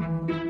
Querido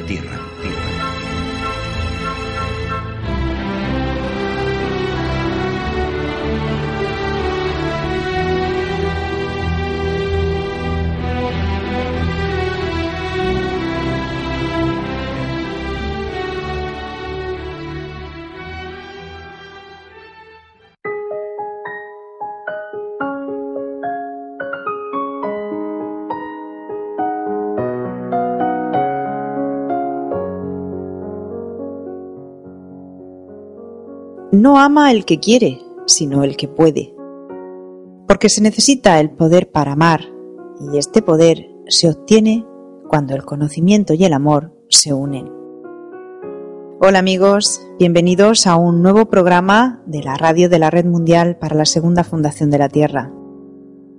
No ama el que quiere, sino el que puede. Porque se necesita el poder para amar, y este poder se obtiene cuando el conocimiento y el amor se unen. Hola amigos, bienvenidos a un nuevo programa de la radio de la Red Mundial para la Segunda Fundación de la Tierra.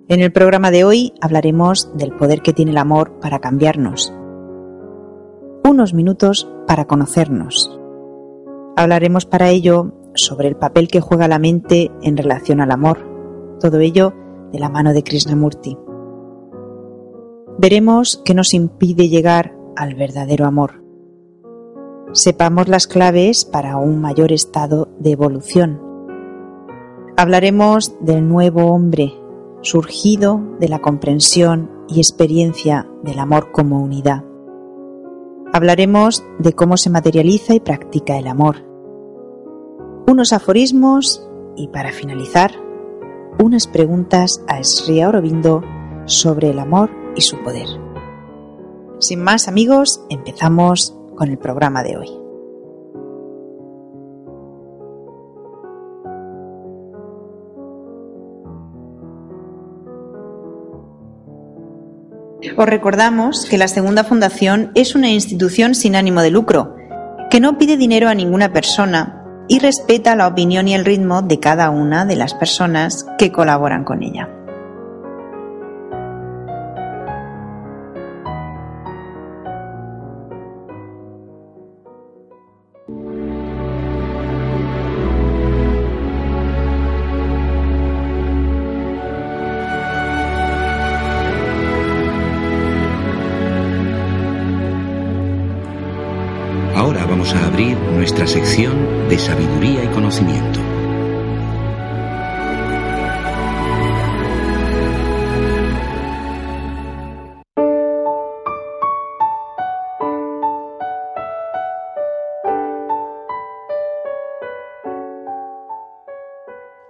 En el programa de hoy hablaremos del poder que tiene el amor para cambiarnos. Unos minutos para conocernos. Hablaremos para ello sobre el papel que juega la mente en relación al amor. Todo ello de la mano de Krishnamurti. Veremos qué nos impide llegar al verdadero amor. Sepamos las claves para un mayor estado de evolución. Hablaremos del nuevo hombre, surgido de la comprensión y experiencia del amor como unidad. Hablaremos de cómo se materializa y practica el amor unos aforismos y para finalizar, unas preguntas a Sri Aurobindo sobre el amor y su poder. Sin más amigos, empezamos con el programa de hoy. Os recordamos que la Segunda Fundación es una institución sin ánimo de lucro, que no pide dinero a ninguna persona y respeta la opinión y el ritmo de cada una de las personas que colaboran con ella. a abrir nuestra sección de sabiduría y conocimiento.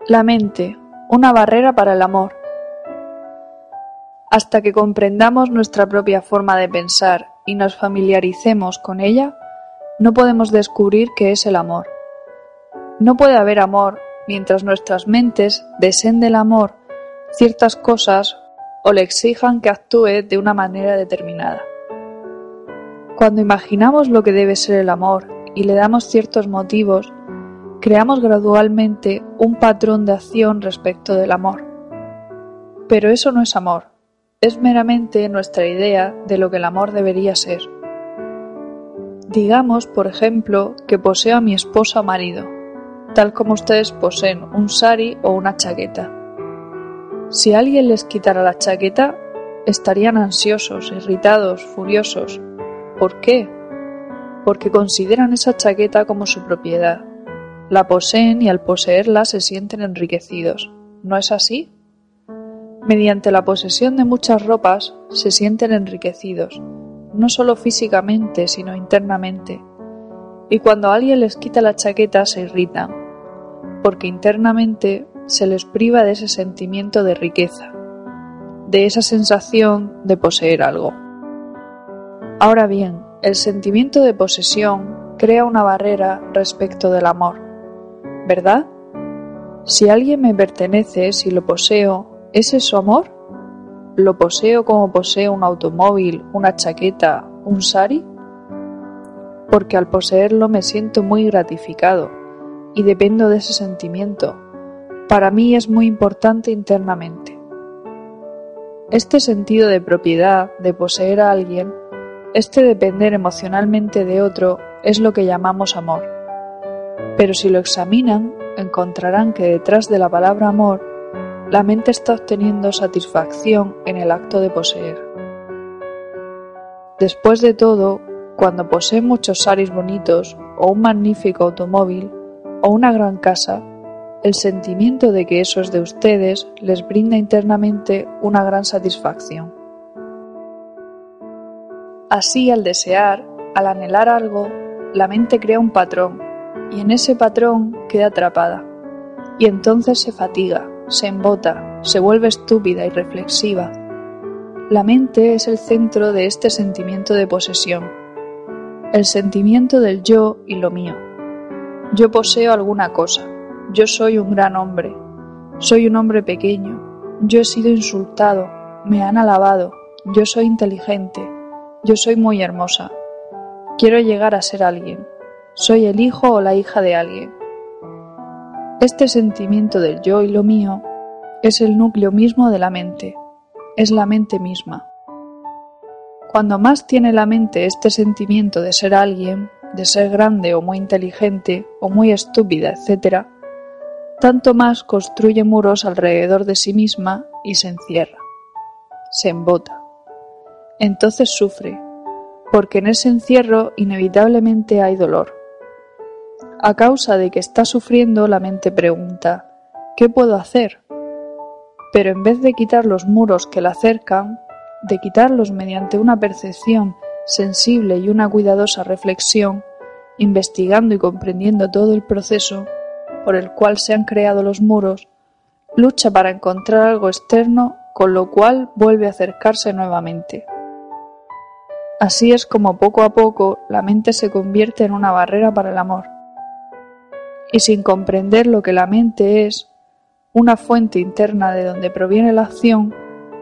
La mente, una barrera para el amor. Hasta que comprendamos nuestra propia forma de pensar y nos familiaricemos con ella, no podemos descubrir qué es el amor. No puede haber amor mientras nuestras mentes deseen del amor ciertas cosas o le exijan que actúe de una manera determinada. Cuando imaginamos lo que debe ser el amor y le damos ciertos motivos, creamos gradualmente un patrón de acción respecto del amor. Pero eso no es amor, es meramente nuestra idea de lo que el amor debería ser. Digamos, por ejemplo, que poseo a mi esposa o marido, tal como ustedes poseen un sari o una chaqueta. Si alguien les quitara la chaqueta, estarían ansiosos, irritados, furiosos. ¿Por qué? Porque consideran esa chaqueta como su propiedad. La poseen y al poseerla se sienten enriquecidos. ¿No es así? Mediante la posesión de muchas ropas se sienten enriquecidos, no solo físicamente, sino internamente. Y cuando alguien les quita la chaqueta se irritan, porque internamente se les priva de ese sentimiento de riqueza, de esa sensación de poseer algo. Ahora bien, el sentimiento de posesión crea una barrera respecto del amor, ¿verdad? Si alguien me pertenece, si lo poseo, ¿Ese es su amor? ¿Lo poseo como poseo un automóvil, una chaqueta, un sari? Porque al poseerlo me siento muy gratificado y dependo de ese sentimiento. Para mí es muy importante internamente. Este sentido de propiedad, de poseer a alguien, este depender emocionalmente de otro, es lo que llamamos amor. Pero si lo examinan, encontrarán que detrás de la palabra amor la mente está obteniendo satisfacción en el acto de poseer. Después de todo, cuando poseen muchos saris bonitos, o un magnífico automóvil, o una gran casa, el sentimiento de que eso es de ustedes les brinda internamente una gran satisfacción. Así, al desear, al anhelar algo, la mente crea un patrón, y en ese patrón queda atrapada, y entonces se fatiga, se embota, se vuelve estúpida y reflexiva. La mente es el centro de este sentimiento de posesión, el sentimiento del yo y lo mío. Yo poseo alguna cosa, yo soy un gran hombre, soy un hombre pequeño, yo he sido insultado, me han alabado, yo soy inteligente, yo soy muy hermosa, quiero llegar a ser alguien, soy el hijo o la hija de alguien. Este sentimiento del yo y lo mío es el núcleo mismo de la mente, es la mente misma. Cuando más tiene la mente este sentimiento de ser alguien, de ser grande o muy inteligente o muy estúpida, etc., tanto más construye muros alrededor de sí misma y se encierra, se embota. Entonces sufre, porque en ese encierro inevitablemente hay dolor a causa de que está sufriendo, la mente pregunta ¿qué puedo hacer? Pero en vez de quitar los muros que la acercan, de quitarlos mediante una percepción sensible y una cuidadosa reflexión, investigando y comprendiendo todo el proceso por el cual se han creado los muros, lucha para encontrar algo externo con lo cual vuelve a acercarse nuevamente. Así es como poco a poco la mente se convierte en una barrera para el amor y sin comprender lo que la mente es, una fuente interna de donde proviene la acción,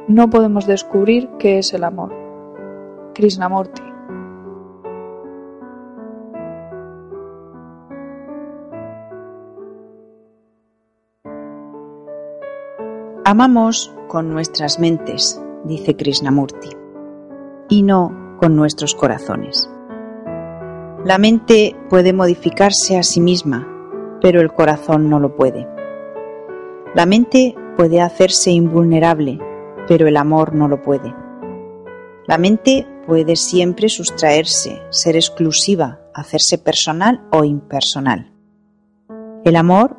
no podemos descubrir qué es el amor. Krishnamurti. Amamos con nuestras mentes, dice Krishnamurti, y no con nuestros corazones. La mente puede modificarse a sí misma pero el corazón no lo puede. La mente puede hacerse invulnerable, pero el amor no lo puede. La mente puede siempre sustraerse, ser exclusiva, hacerse personal o impersonal. El amor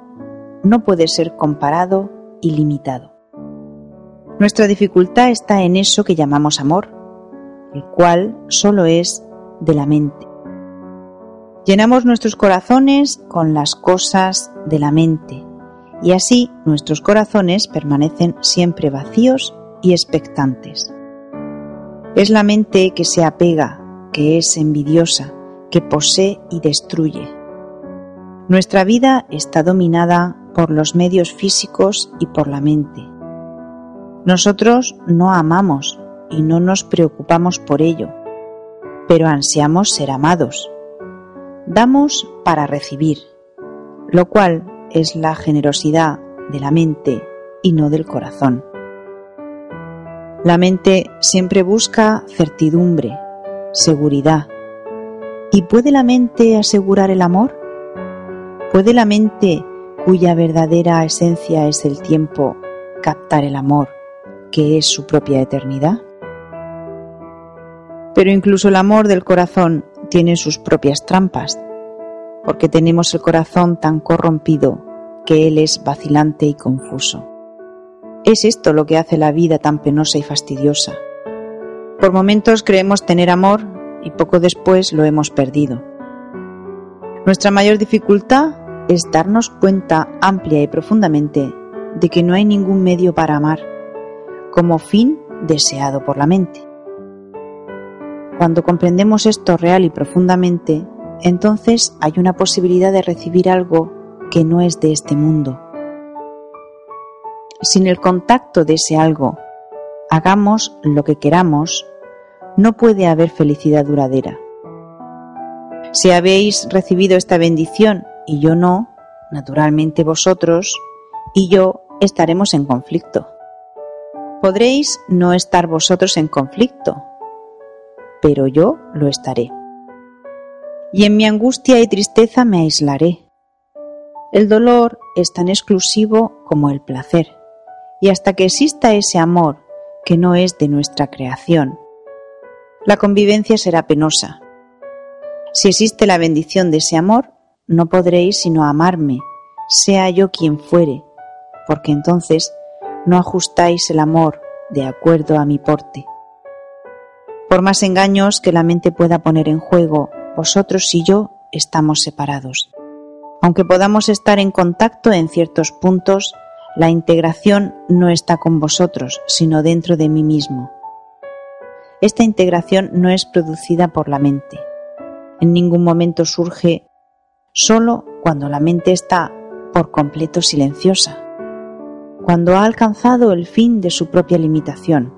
no puede ser comparado y limitado. Nuestra dificultad está en eso que llamamos amor, el cual solo es de la mente. Llenamos nuestros corazones con las cosas de la mente y así nuestros corazones permanecen siempre vacíos y expectantes. Es la mente que se apega, que es envidiosa, que posee y destruye. Nuestra vida está dominada por los medios físicos y por la mente. Nosotros no amamos y no nos preocupamos por ello, pero ansiamos ser amados Damos para recibir, lo cual es la generosidad de la mente y no del corazón. La mente siempre busca certidumbre, seguridad. ¿Y puede la mente asegurar el amor? ¿Puede la mente, cuya verdadera esencia es el tiempo, captar el amor, que es su propia eternidad? Pero incluso el amor del corazón tiene sus propias trampas, porque tenemos el corazón tan corrompido que él es vacilante y confuso. Es esto lo que hace la vida tan penosa y fastidiosa. Por momentos creemos tener amor y poco después lo hemos perdido. Nuestra mayor dificultad es darnos cuenta amplia y profundamente de que no hay ningún medio para amar como fin deseado por la mente. Cuando comprendemos esto real y profundamente, entonces hay una posibilidad de recibir algo que no es de este mundo. Sin el contacto de ese algo, hagamos lo que queramos, no puede haber felicidad duradera. Si habéis recibido esta bendición y yo no, naturalmente vosotros y yo estaremos en conflicto. Podréis no estar vosotros en conflicto, pero yo lo estaré. Y en mi angustia y tristeza me aislaré. El dolor es tan exclusivo como el placer, y hasta que exista ese amor que no es de nuestra creación, la convivencia será penosa. Si existe la bendición de ese amor, no podréis sino amarme, sea yo quien fuere, porque entonces no ajustáis el amor de acuerdo a mi porte. Por más engaños que la mente pueda poner en juego, vosotros y yo estamos separados. Aunque podamos estar en contacto en ciertos puntos, la integración no está con vosotros, sino dentro de mí mismo. Esta integración no es producida por la mente. En ningún momento surge solo cuando la mente está por completo silenciosa, cuando ha alcanzado el fin de su propia limitación.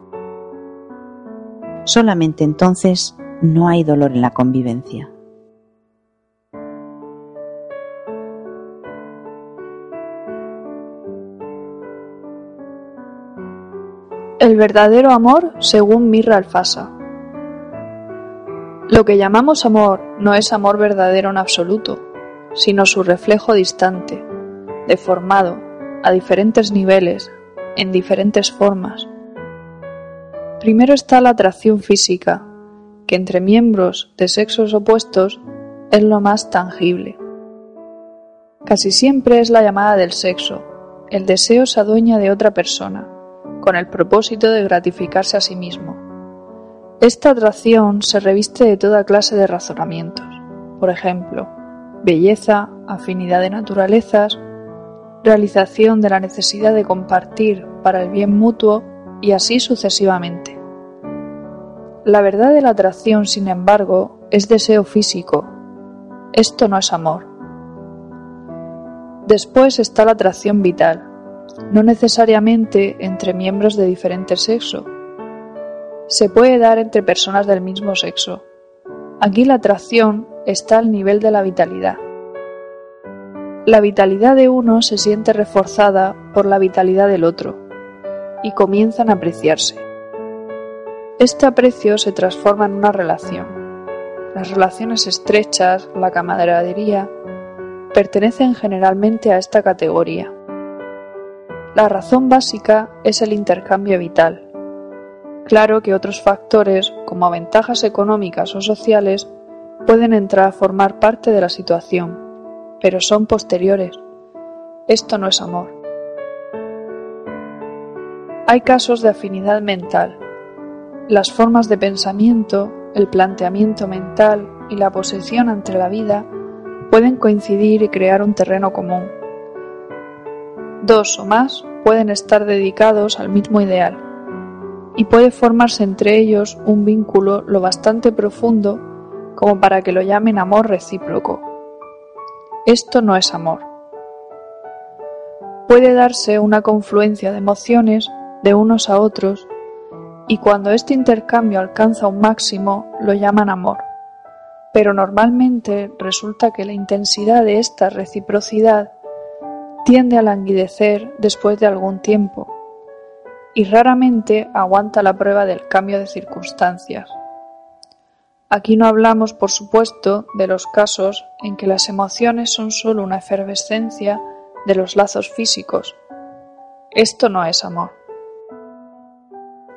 Solamente entonces no hay dolor en la convivencia. El verdadero amor según Mirra Alfasa. Lo que llamamos amor no es amor verdadero en absoluto, sino su reflejo distante, deformado, a diferentes niveles, en diferentes formas. Primero está la atracción física, que entre miembros de sexos opuestos es lo más tangible. Casi siempre es la llamada del sexo, el deseo se adueña de otra persona con el propósito de gratificarse a sí mismo. Esta atracción se reviste de toda clase de razonamientos, por ejemplo, belleza, afinidad de naturalezas, realización de la necesidad de compartir para el bien mutuo y así sucesivamente. La verdad de la atracción, sin embargo, es deseo físico. Esto no es amor. Después está la atracción vital, no necesariamente entre miembros de diferente sexo. Se puede dar entre personas del mismo sexo. Aquí la atracción está al nivel de la vitalidad. La vitalidad de uno se siente reforzada por la vitalidad del otro y comienzan a apreciarse. Este aprecio se transforma en una relación. Las relaciones estrechas, la camaradería, pertenecen generalmente a esta categoría. La razón básica es el intercambio vital. Claro que otros factores, como ventajas económicas o sociales, pueden entrar a formar parte de la situación, pero son posteriores. Esto no es amor. Hay casos de afinidad mental. Las formas de pensamiento, el planteamiento mental y la posesión ante la vida pueden coincidir y crear un terreno común dos o más pueden estar dedicados al mismo ideal, y puede formarse entre ellos un vínculo lo bastante profundo como para que lo llamen amor recíproco. Esto no es amor. Puede darse una confluencia de emociones de unos a otros y cuando este intercambio alcanza un máximo lo llaman amor. Pero normalmente resulta que la intensidad de esta reciprocidad tiende a languidecer después de algún tiempo y raramente aguanta la prueba del cambio de circunstancias. Aquí no hablamos, por supuesto, de los casos en que las emociones son sólo una efervescencia de los lazos físicos. Esto no es amor.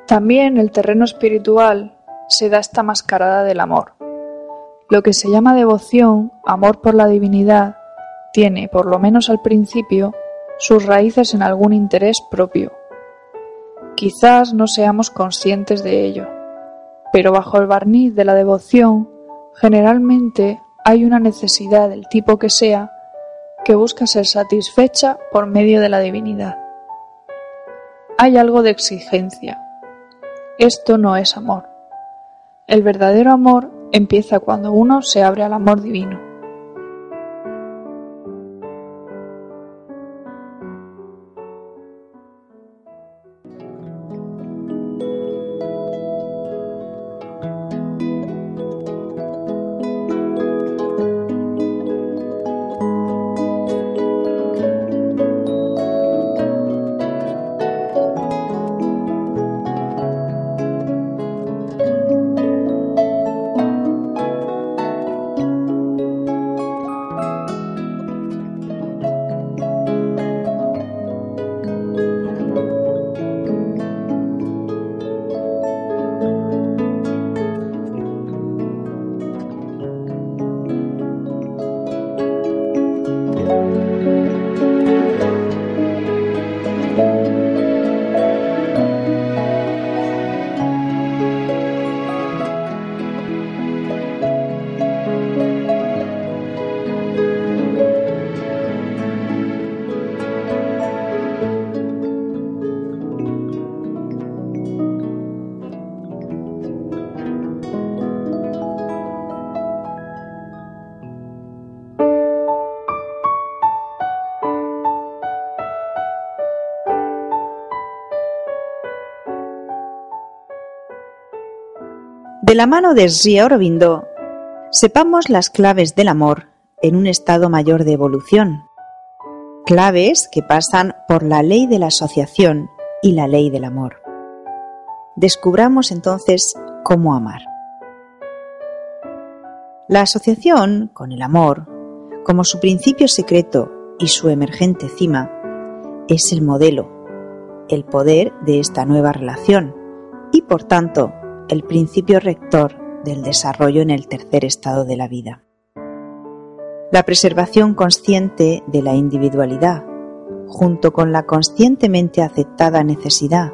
También el terreno espiritual, se da esta mascarada del amor. Lo que se llama devoción, amor por la divinidad, tiene, por lo menos al principio, sus raíces en algún interés propio. Quizás no seamos conscientes de ello, pero bajo el barniz de la devoción, generalmente hay una necesidad del tipo que sea que busca ser satisfecha por medio de la divinidad. Hay algo de exigencia. Esto no es amor. El verdadero amor empieza cuando uno se abre al amor divino. La mano de Sri Aurobindo, sepamos las claves del amor en un estado mayor de evolución. Claves que pasan por la ley de la asociación y la ley del amor. Descubramos entonces cómo amar. La asociación con el amor, como su principio secreto y su emergente cima, es el modelo, el poder de esta nueva relación y por tanto el principio rector del desarrollo en el tercer estado de la vida. La preservación consciente de la individualidad, junto con la conscientemente aceptada necesidad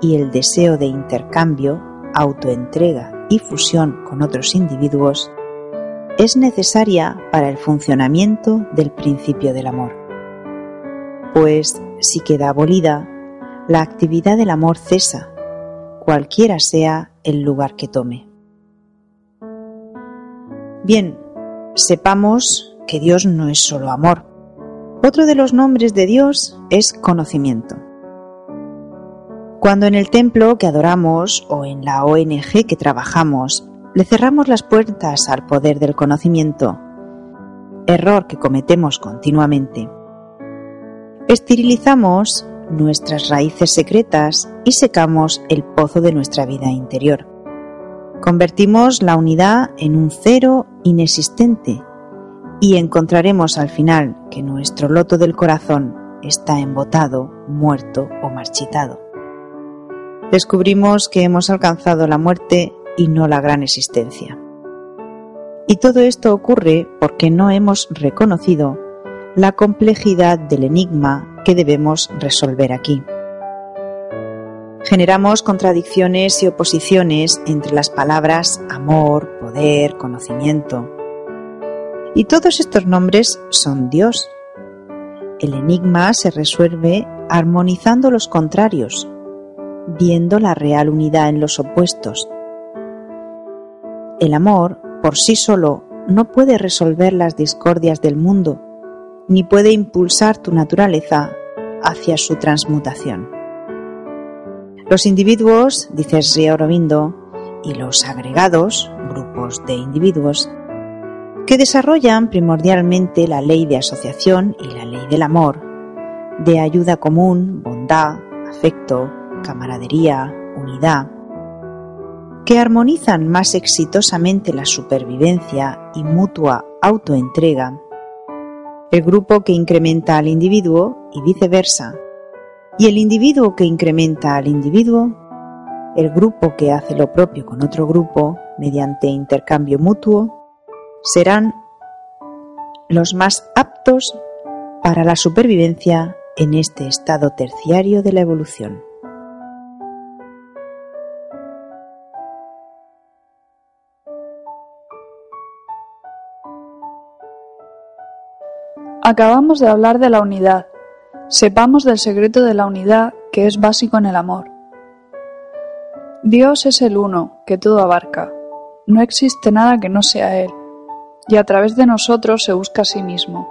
y el deseo de intercambio, autoentrega y fusión con otros individuos, es necesaria para el funcionamiento del principio del amor. Pues si queda abolida, la actividad del amor cesa, cualquiera sea el lugar que tome. Bien, sepamos que Dios no es solo amor. Otro de los nombres de Dios es conocimiento. Cuando en el templo que adoramos o en la ONG que trabajamos le cerramos las puertas al poder del conocimiento, error que cometemos continuamente, esterilizamos nuestras raíces secretas y secamos el pozo de nuestra vida interior. Convertimos la unidad en un cero inexistente y encontraremos al final que nuestro loto del corazón está embotado, muerto o marchitado. Descubrimos que hemos alcanzado la muerte y no la gran existencia. Y todo esto ocurre porque no hemos reconocido la complejidad del enigma que debemos resolver aquí. Generamos contradicciones y oposiciones entre las palabras amor, poder, conocimiento. Y todos estos nombres son Dios. El enigma se resuelve armonizando los contrarios, viendo la real unidad en los opuestos. El amor, por sí solo, no puede resolver las discordias del mundo, ni puede impulsar tu naturaleza hacia su transmutación. Los individuos, dice Sri Aurobindo, y los agregados, grupos de individuos, que desarrollan primordialmente la ley de asociación y la ley del amor, de ayuda común, bondad, afecto, camaradería, unidad, que armonizan más exitosamente la supervivencia y mutua autoentrega, el grupo que incrementa al individuo y viceversa, y el individuo que incrementa al individuo, el grupo que hace lo propio con otro grupo mediante intercambio mutuo serán los más aptos para la supervivencia en este estado terciario de la evolución. Acabamos de hablar de la unidad. Sepamos del secreto de la unidad que es básico en el amor. Dios es el uno, que todo abarca. No existe nada que no sea Él, y a través de nosotros se busca a sí mismo.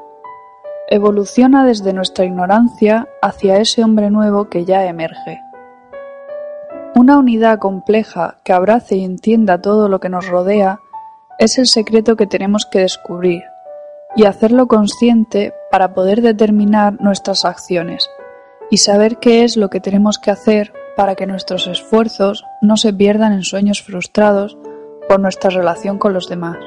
Evoluciona desde nuestra ignorancia hacia ese hombre nuevo que ya emerge. Una unidad compleja que abrace y entienda todo lo que nos rodea es el secreto que tenemos que descubrir y hacerlo consciente para poder determinar nuestras acciones y saber qué es lo que tenemos que hacer para que nuestros esfuerzos no se pierdan en sueños frustrados por nuestra relación con los demás.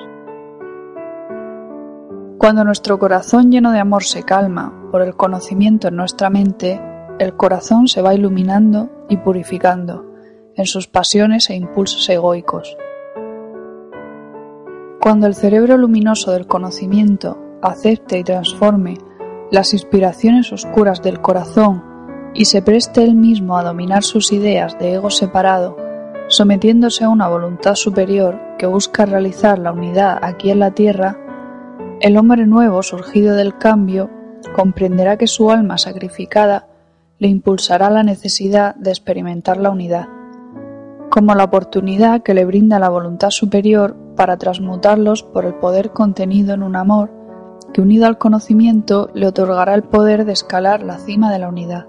Cuando nuestro corazón lleno de amor se calma por el conocimiento en nuestra mente, el corazón se va iluminando y purificando en sus pasiones e impulsos egoicos. Cuando el cerebro luminoso del conocimiento acepte y transforme las inspiraciones oscuras del corazón y se preste él mismo a dominar sus ideas de ego separado, sometiéndose a una voluntad superior que busca realizar la unidad aquí en la tierra, el hombre nuevo surgido del cambio comprenderá que su alma sacrificada le impulsará la necesidad de experimentar la unidad como la oportunidad que le brinda la voluntad superior para transmutarlos por el poder contenido en un amor que unido al conocimiento le otorgará el poder de escalar la cima de la unidad.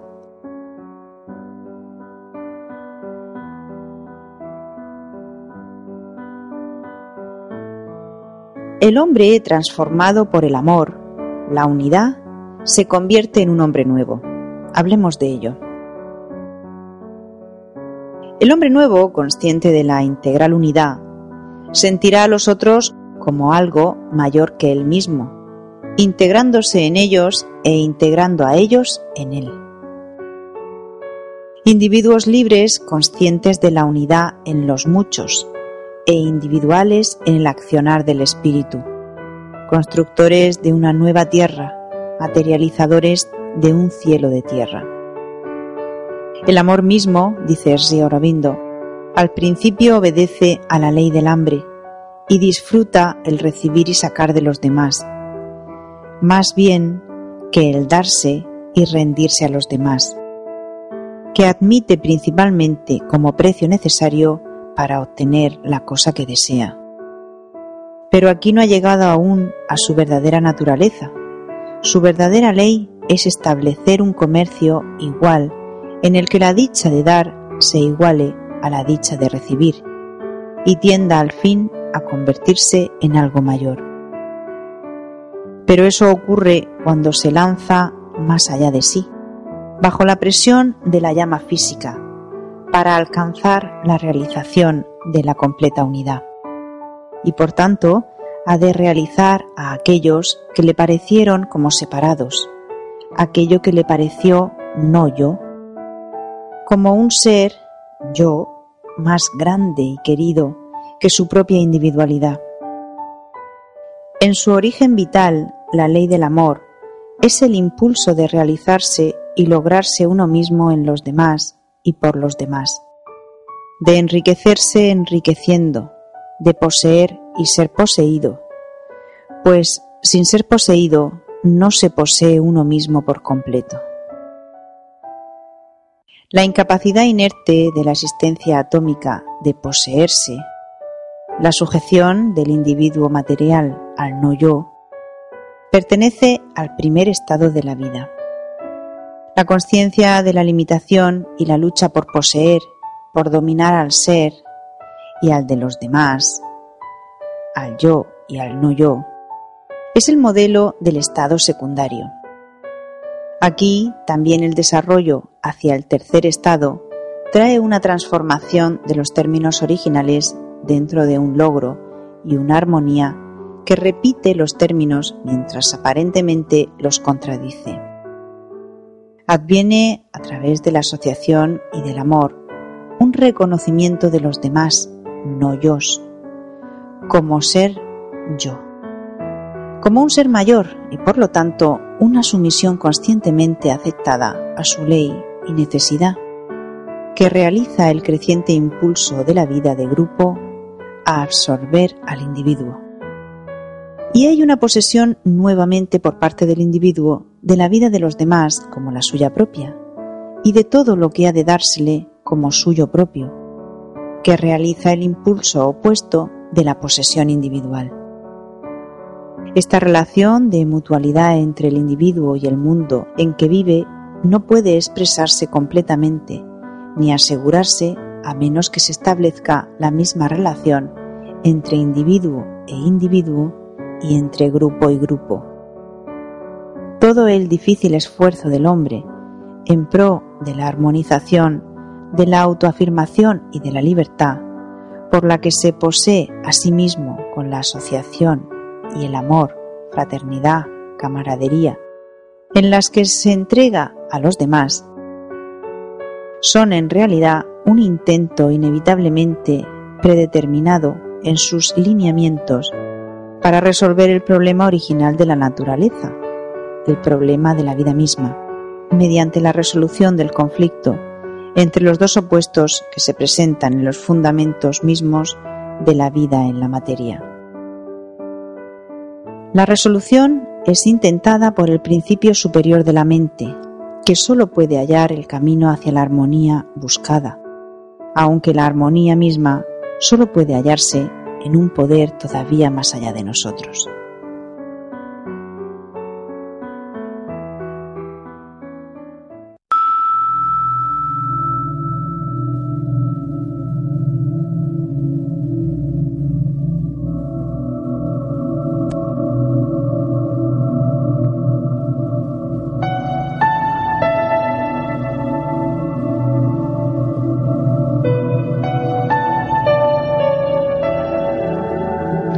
El hombre transformado por el amor, la unidad, se convierte en un hombre nuevo. Hablemos de ello. El hombre nuevo, consciente de la integral unidad, sentirá a los otros como algo mayor que él mismo, integrándose en ellos e integrando a ellos en él. Individuos libres, conscientes de la unidad en los muchos e individuales en el accionar del espíritu, constructores de una nueva tierra, materializadores de un cielo de tierra. El amor mismo, dice Sri Aurobindo, al principio obedece a la ley del hambre y disfruta el recibir y sacar de los demás, más bien que el darse y rendirse a los demás, que admite principalmente como precio necesario para obtener la cosa que desea. Pero aquí no ha llegado aún a su verdadera naturaleza. Su verdadera ley es establecer un comercio igual en el que la dicha de dar se iguale a la dicha de recibir y tienda al fin a convertirse en algo mayor. Pero eso ocurre cuando se lanza más allá de sí, bajo la presión de la llama física, para alcanzar la realización de la completa unidad. Y por tanto, ha de realizar a aquellos que le parecieron como separados, aquello que le pareció no yo, como un ser, yo, más grande y querido que su propia individualidad. En su origen vital, la ley del amor es el impulso de realizarse y lograrse uno mismo en los demás y por los demás, de enriquecerse enriqueciendo, de poseer y ser poseído, pues sin ser poseído no se posee uno mismo por completo. La incapacidad inerte de la existencia atómica de poseerse, la sujeción del individuo material al no yo, pertenece al primer estado de la vida. La conciencia de la limitación y la lucha por poseer, por dominar al ser y al de los demás, al yo y al no yo, es el modelo del estado secundario. Aquí también el desarrollo hacia el tercer estado trae una transformación de los términos originales dentro de un logro y una armonía que repite los términos mientras aparentemente los contradice. Adviene a través de la asociación y del amor, un reconocimiento de los demás, no yo, como ser yo. Como un ser mayor y por lo tanto una sumisión conscientemente aceptada a su ley y necesidad, que realiza el creciente impulso de la vida de grupo a absorber al individuo. Y hay una posesión nuevamente por parte del individuo de la vida de los demás como la suya propia, y de todo lo que ha de dársele como suyo propio, que realiza el impulso opuesto de la posesión individual. Esta relación de mutualidad entre el individuo y el mundo en que vive no puede expresarse completamente ni asegurarse a menos que se establezca la misma relación entre individuo e individuo y entre grupo y grupo. Todo el difícil esfuerzo del hombre en pro de la armonización, de la autoafirmación y de la libertad, por la que se posee a sí mismo con la asociación y el amor, fraternidad, camaradería, en las que se entrega a los demás, son en realidad un intento inevitablemente predeterminado en sus lineamientos para resolver el problema original de la naturaleza, el problema de la vida misma, mediante la resolución del conflicto entre los dos opuestos que se presentan en los fundamentos mismos de la vida en la materia. La resolución es intentada por el principio superior de la mente, que sólo puede hallar el camino hacia la armonía buscada, aunque la armonía misma sólo puede hallarse en un poder todavía más allá de nosotros.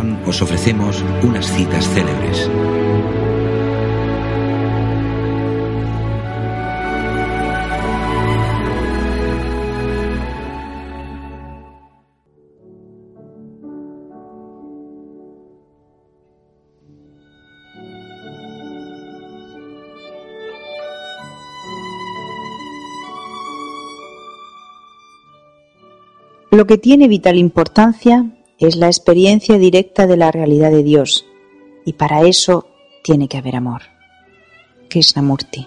os ofrecemos unas citas célebres. Lo que tiene vital importancia es la experiencia directa de la realidad de Dios, y para eso tiene que haber amor. Krishnamurti.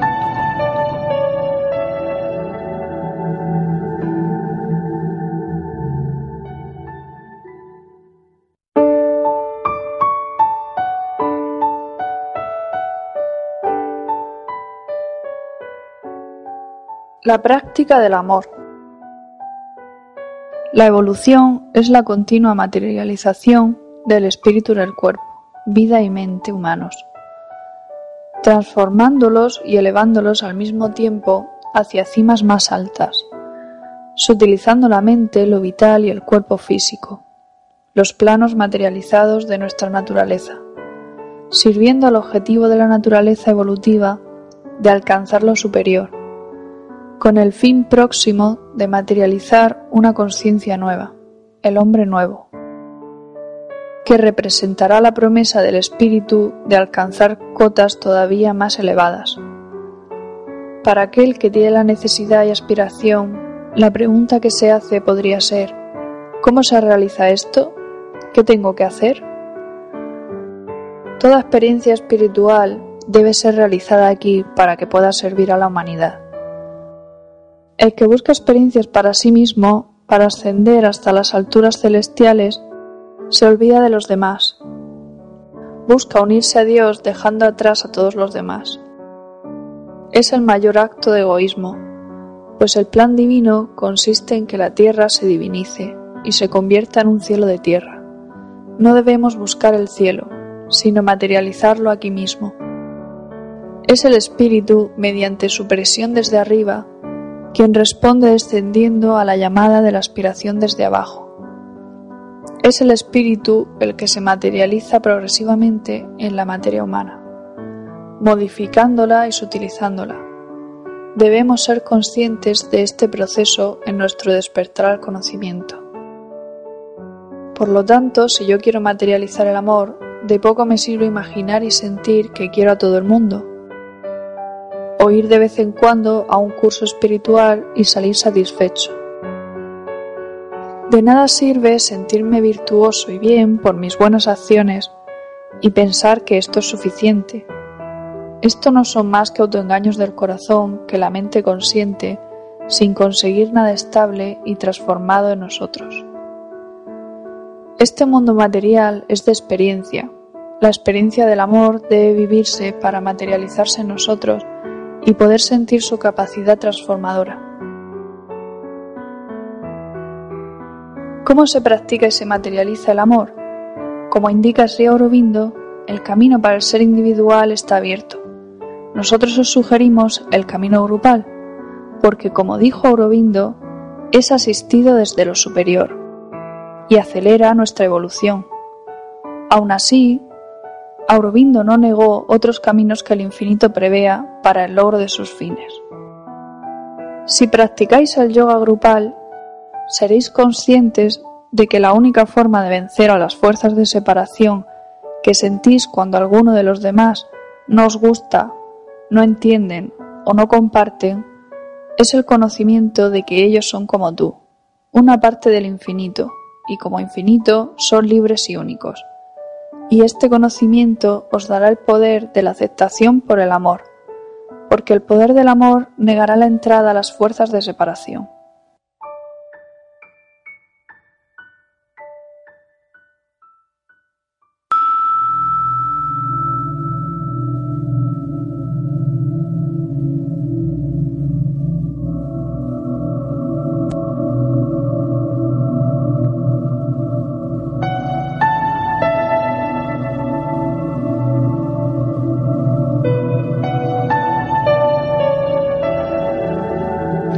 La práctica del amor. La evolución es la continua materialización del espíritu en el cuerpo, vida y mente humanos, transformándolos y elevándolos al mismo tiempo hacia cimas más altas, sutilizando la mente, lo vital y el cuerpo físico, los planos materializados de nuestra naturaleza, sirviendo al objetivo de la naturaleza evolutiva de alcanzar lo superior con el fin próximo de materializar una conciencia nueva, el hombre nuevo, que representará la promesa del espíritu de alcanzar cotas todavía más elevadas. Para aquel que tiene la necesidad y aspiración, la pregunta que se hace podría ser, ¿cómo se realiza esto? ¿Qué tengo que hacer? Toda experiencia espiritual debe ser realizada aquí para que pueda servir a la humanidad. El que busca experiencias para sí mismo, para ascender hasta las alturas celestiales, se olvida de los demás. Busca unirse a Dios dejando atrás a todos los demás. Es el mayor acto de egoísmo, pues el plan divino consiste en que la tierra se divinice y se convierta en un cielo de tierra. No debemos buscar el cielo, sino materializarlo aquí mismo. Es el espíritu, mediante su presión desde arriba, quien responde descendiendo a la llamada de la aspiración desde abajo. Es el espíritu el que se materializa progresivamente en la materia humana, modificándola y sutilizándola. Debemos ser conscientes de este proceso en nuestro despertar al conocimiento. Por lo tanto, si yo quiero materializar el amor, de poco me sirve imaginar y sentir que quiero a todo el mundo, o ir de vez en cuando a un curso espiritual y salir satisfecho. De nada sirve sentirme virtuoso y bien por mis buenas acciones y pensar que esto es suficiente. Esto no son más que autoengaños del corazón que la mente consiente sin conseguir nada estable y transformado en nosotros. Este mundo material es de experiencia. La experiencia del amor debe vivirse para materializarse en nosotros y poder sentir su capacidad transformadora. ¿Cómo se practica y se materializa el amor? Como indica Sri Aurobindo, el camino para el ser individual está abierto. Nosotros os sugerimos el camino grupal, porque como dijo Aurobindo, es asistido desde lo superior y acelera nuestra evolución. Aún así, Aurobindo no negó otros caminos que el infinito prevea para el logro de sus fines. Si practicáis el yoga grupal, seréis conscientes de que la única forma de vencer a las fuerzas de separación que sentís cuando alguno de los demás no os gusta, no entienden o no comparten es el conocimiento de que ellos son como tú, una parte del infinito, y como infinito son libres y únicos. Y este conocimiento os dará el poder de la aceptación por el amor, porque el poder del amor negará la entrada a las fuerzas de separación.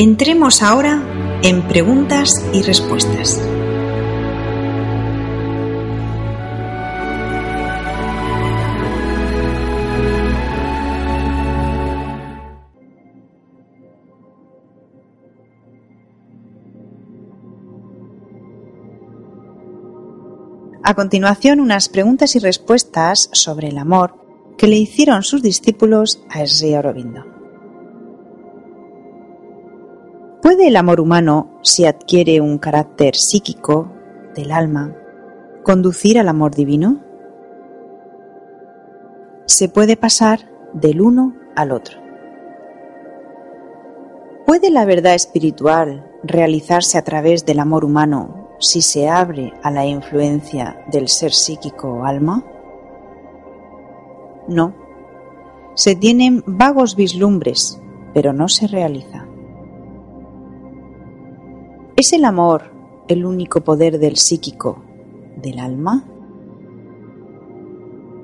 Entremos ahora en preguntas y respuestas. A continuación, unas preguntas y respuestas sobre el amor que le hicieron sus discípulos a Sri Aurobindo. ¿Puede el amor humano, si adquiere un carácter psíquico del alma, conducir al amor divino? Se puede pasar del uno al otro. ¿Puede la verdad espiritual realizarse a través del amor humano si se abre a la influencia del ser psíquico o alma? No. Se tienen vagos vislumbres, pero no se realiza. ¿Es el amor el único poder del psíquico, del alma?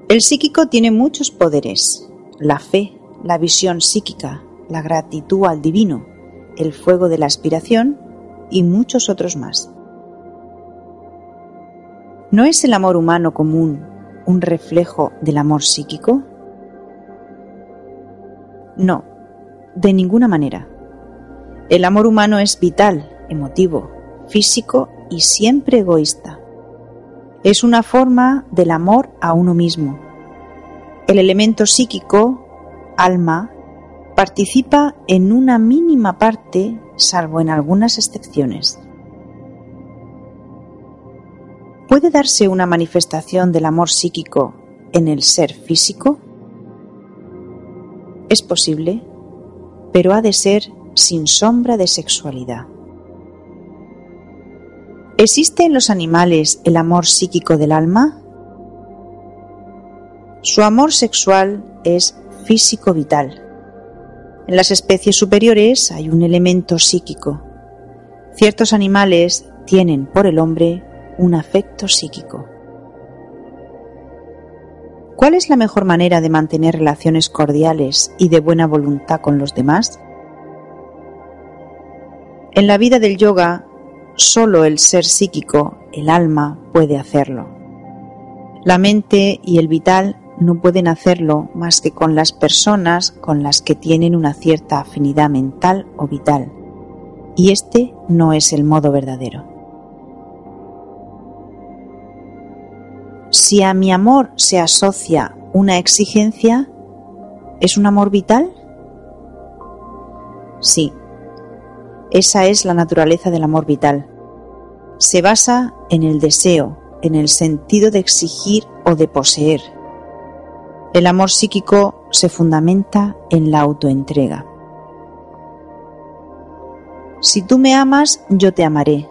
El psíquico tiene muchos poderes, la fe, la visión psíquica, la gratitud al divino, el fuego de la aspiración y muchos otros más. ¿No es el amor humano común un reflejo del amor psíquico? No, de ninguna manera. El amor humano es vital emotivo, físico y siempre egoísta. Es una forma del amor a uno mismo. El elemento psíquico, alma, participa en una mínima parte, salvo en algunas excepciones. ¿Puede darse una manifestación del amor psíquico en el ser físico? ¿Es posible? pero ha de ser sin sombra de sexualidad. ¿Existe en los animales el amor psíquico del alma? Su amor sexual es físico vital. En las especies superiores hay un elemento psíquico. Ciertos animales tienen por el hombre un afecto psíquico. ¿Cuál es la mejor manera de mantener relaciones cordiales y de buena voluntad con los demás? En la vida del yoga, solo el ser psíquico, el alma, puede hacerlo. La mente y el vital no pueden hacerlo más que con las personas con las que tienen una cierta afinidad mental o vital, y este no es el modo verdadero. Si a mi amor se asocia una exigencia, ¿es un amor vital? Sí, esa es la naturaleza del amor vital. Se basa en el deseo, en el sentido de exigir o de poseer. El amor psíquico se fundamenta en la autoentrega. Si tú me amas, yo te amaré.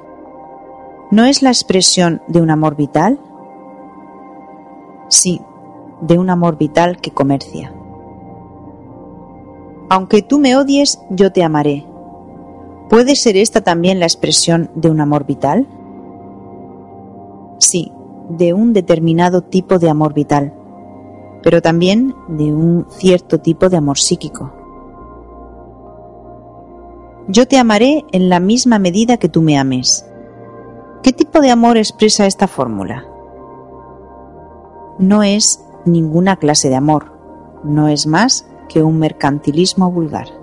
¿No es la expresión de un amor vital? Sí, de un amor vital que comercia. Aunque tú me odies, yo te amaré. ¿Puede ser esta también la expresión de un amor vital? Sí, de un determinado tipo de amor vital, pero también de un cierto tipo de amor psíquico. Yo te amaré en la misma medida que tú me ames. ¿Qué tipo de amor expresa esta fórmula? No es ninguna clase de amor, no es más que un mercantilismo vulgar.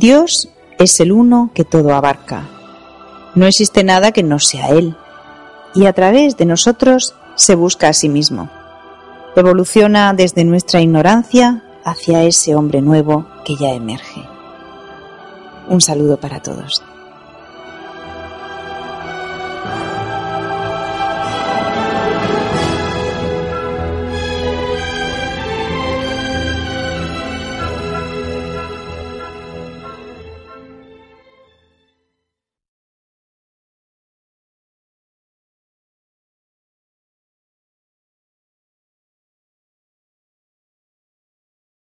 Dios es el uno que todo abarca. No existe nada que no sea Él. Y a través de nosotros se busca a sí mismo. Evoluciona desde nuestra ignorancia hacia ese hombre nuevo que ya emerge. Un saludo para todos.